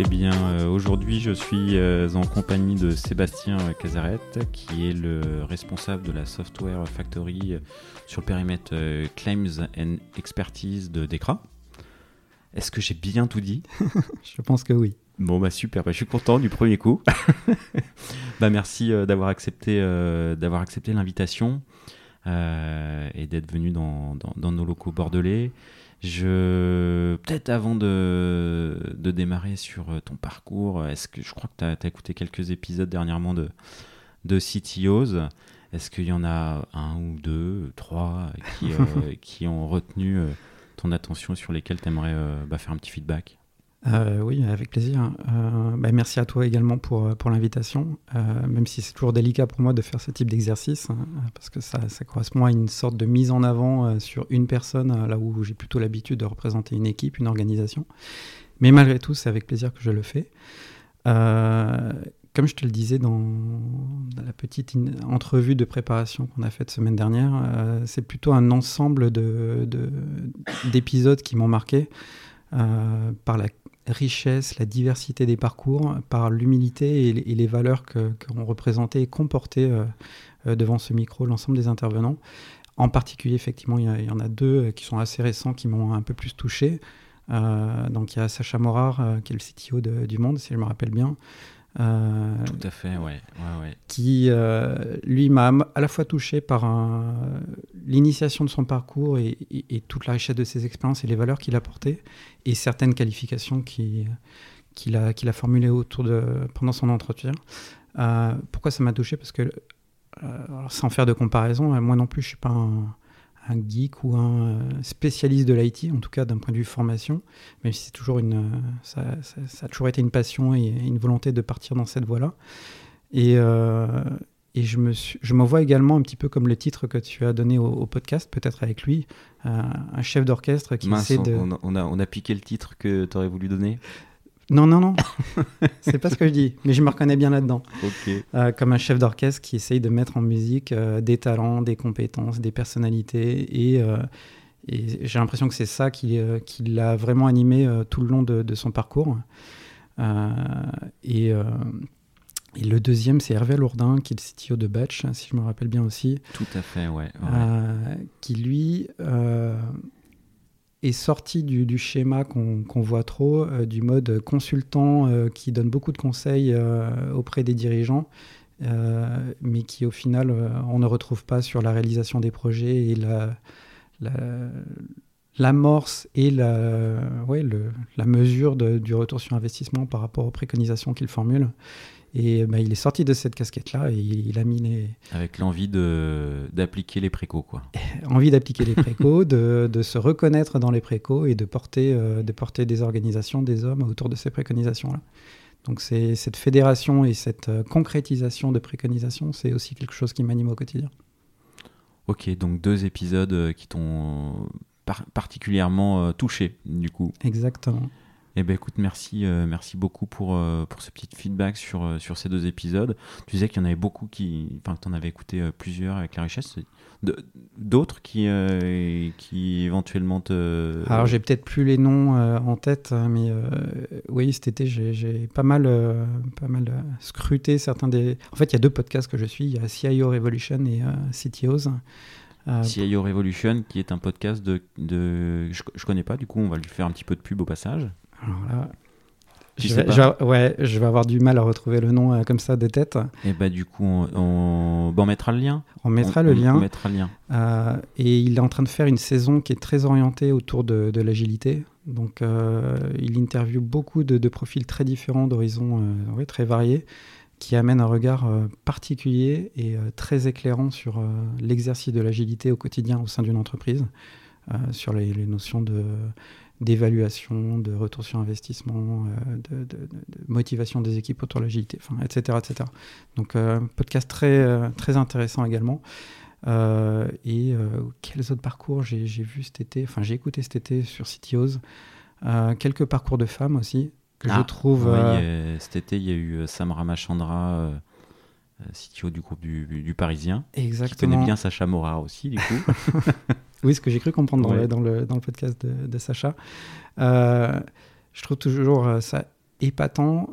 Aujourd'hui, je suis en compagnie de Sébastien Cazaret, qui est le responsable de la Software Factory sur le périmètre Claims and Expertise de Decra. Est-ce que j'ai bien tout dit? Je pense que oui. Bon bah super, bah, je suis content du premier coup. bah merci d'avoir accepté d'avoir accepté l'invitation. Euh, et d'être venu dans, dans, nos locaux bordelais. Je peut-être avant de, de, démarrer sur euh, ton parcours, est-ce que je crois que tu as, écouté quelques épisodes dernièrement de de CTOs. Est-ce qu'il y en a un ou deux, trois qui, euh, qui ont retenu ton attention sur lesquels tu aimerais bah, faire un petit feedback? Euh, oui, avec plaisir. Euh, bah, merci à toi également pour, euh, pour l'invitation, même si c'est toujours délicat pour moi de faire ce type d'exercice, hein, parce que ça, ça, correspond à une sorte de mise en avant sur une personne, là où j'ai plutôt l'habitude de représenter une équipe, une organisation. Mais malgré tout, c'est avec plaisir que je le fais. comme je te le disais dans, la petite entrevue de préparation qu'on a faite semaine dernière, c'est plutôt un ensemble d'épisodes de, qui m'ont marqué. Par la richesse, la diversité des parcours, par l'humilité et, les valeurs qu'ont représentées et comportées euh, euh, devant ce micro l'ensemble des intervenants. En particulier, effectivement, il y, en a deux euh, qui sont assez récents, qui m'ont un peu plus touché. donc il y a Sacha Morard, qui est le CTO du Monde, si je me rappelle bien, euh, Tout à fait, ouais. Qui, euh, lui, m'a à la fois touché par l'initiation de son parcours et, toute la richesse de ses expériences et les valeurs qu'il a portées, et certaines qualifications qu'il a, a formulées autour de, pendant son entretien. Euh, pourquoi ça m'a touché? Parce que, sans faire de comparaison, moi non plus, je suis pas un un geek ou un euh, spécialiste de l'IT, en tout cas d'un point de vue formation, même si c'est toujours une, euh, ça, a toujours été une passion et une volonté de partir dans cette voie-là. Et, euh, et je, me je me vois également un petit peu comme le titre que tu as donné au, podcast, peut-être avec lui, un chef d'orchestre qui essaie de... On a, on a piqué le titre que tu aurais voulu donner non, non, non. c'est pas ce que je dis, mais je me reconnais bien là-dedans. Euh, comme un chef d'orchestre qui essaye de mettre en musique euh, des talents, des compétences, des personnalités. Et, euh, j'ai l'impression que c'est ça qui, qui l'a vraiment animé tout le long de, son parcours. Et, le deuxième, c'est Hervé Lourdin, qui est le CTO de Batch, si je me rappelle bien aussi. Tout à fait, ouais. qui lui est sorti du, schéma qu'on voit trop, euh, du mode consultant euh, qui donne beaucoup de conseils euh, auprès des dirigeants, mais qui au final on ne retrouve pas sur la réalisation des projets et la, l'amorce et la, ouais, la mesure du retour sur investissement par rapport aux préconisations qu'il formule. Et bah, il est sorti de cette casquette-là et il, a mis Avec l'envie d'appliquer les précos, quoi. envie d'appliquer les précos, de, de, se reconnaître dans les précos et de porter, euh, de porter des organisations, des hommes autour de ces préconisations-là. Donc c'est cette fédération et cette euh, concrétisation de préconisations, c'est aussi quelque chose qui m'anime au quotidien. Ok, donc deux épisodes euh, qui t'ont particulièrement touché, du coup. Exactement. Eh ben écoute, merci, euh, merci beaucoup pour, euh, pour ce petit feedback sur, euh, sur ces deux épisodes. Tu disais qu'il y en avait beaucoup qui. Enfin, tu en avais écouté plusieurs avec la richesse. D'autres qui, qui éventuellement te. Alors, j'ai peut-être plus les noms en tête, hein, mais oui, cet été, j'ai pas mal, pas mal scruté certains des. En fait, il y a deux podcasts que je suis il y a CIO Revolution et CTOs. CIO Revolution, qui est un podcast de. de je, je connais pas, du coup, on va lui faire un petit peu de pub au passage. Alors là, je vais, ouais, je vais avoir du mal à retrouver le nom euh, comme ça de tête. Et bah du coup, on, on, mettra le lien. On mettra le lien. On mettra le lien. Euh, et il est en train de faire une saison qui est très orientée autour de, de l'agilité. Donc, euh, il interviewe beaucoup de, de, profils très différents, d'horizons ouais, très variés, qui amènent un regard particulier et très éclairant sur l'exercice de l'agilité au quotidien au sein d'une entreprise, sur les, les notions de d'évaluation, de retour sur investissement, euh, de, motivation des équipes autour de l'agilité, enfin, etc., etc. Donc, euh, podcast très, euh, très intéressant également. et quels autres parcours j'ai vu cet été, enfin j'ai écouté cet été sur CTOs, quelques parcours de femmes aussi, que je ah, trouve... cet été, il y a eu Sam Ramachandra, CTO du groupe du, Parisien, Exactement. qui connaît bien Sacha Mora aussi, du coup. Oui, ce que j'ai cru comprendre dans, le, dans, le, dans, le, podcast de, Sacha. Euh, je trouve toujours euh, ça épatant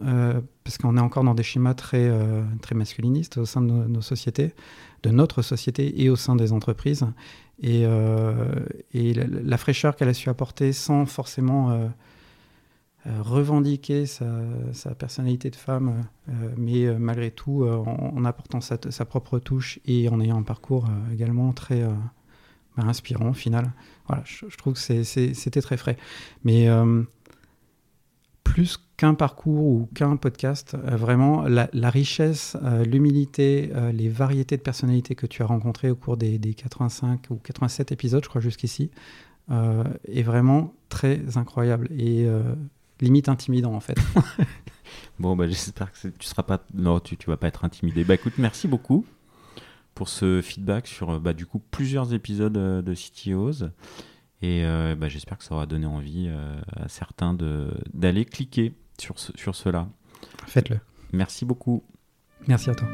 parce qu'on est encore dans des schémas très, très masculinistes au sein de nos, sociétés, de notre société et au sein des entreprises. Et, et la, fraîcheur qu'elle a su apporter sans forcément euh, revendiquer sa, personnalité de femme, euh, mais euh, malgré tout en, apportant sa, propre touche et en ayant un parcours également très bah, inspirant au final. Voilà, je, trouve que c'était très frais. Mais plus qu'un parcours ou qu'un podcast, vraiment la, richesse, l'humilité, les variétés de personnalités que tu as rencontrées au cours des, des 85 ou 87 épisodes, je crois, jusqu'ici, est vraiment très incroyable. Et limite intimidant en fait. bon, bah, j'espère que tu seras pas. Non, tu, tu vas pas être intimidé. Bah écoute, merci beaucoup pour ce feedback sur euh, bah, du coup plusieurs épisodes euh, de City CTOs. Et euh, bah, j'espère que ça aura donné envie à certains d'aller cliquer sur, sur cela. Faites-le. Merci beaucoup. Merci à toi.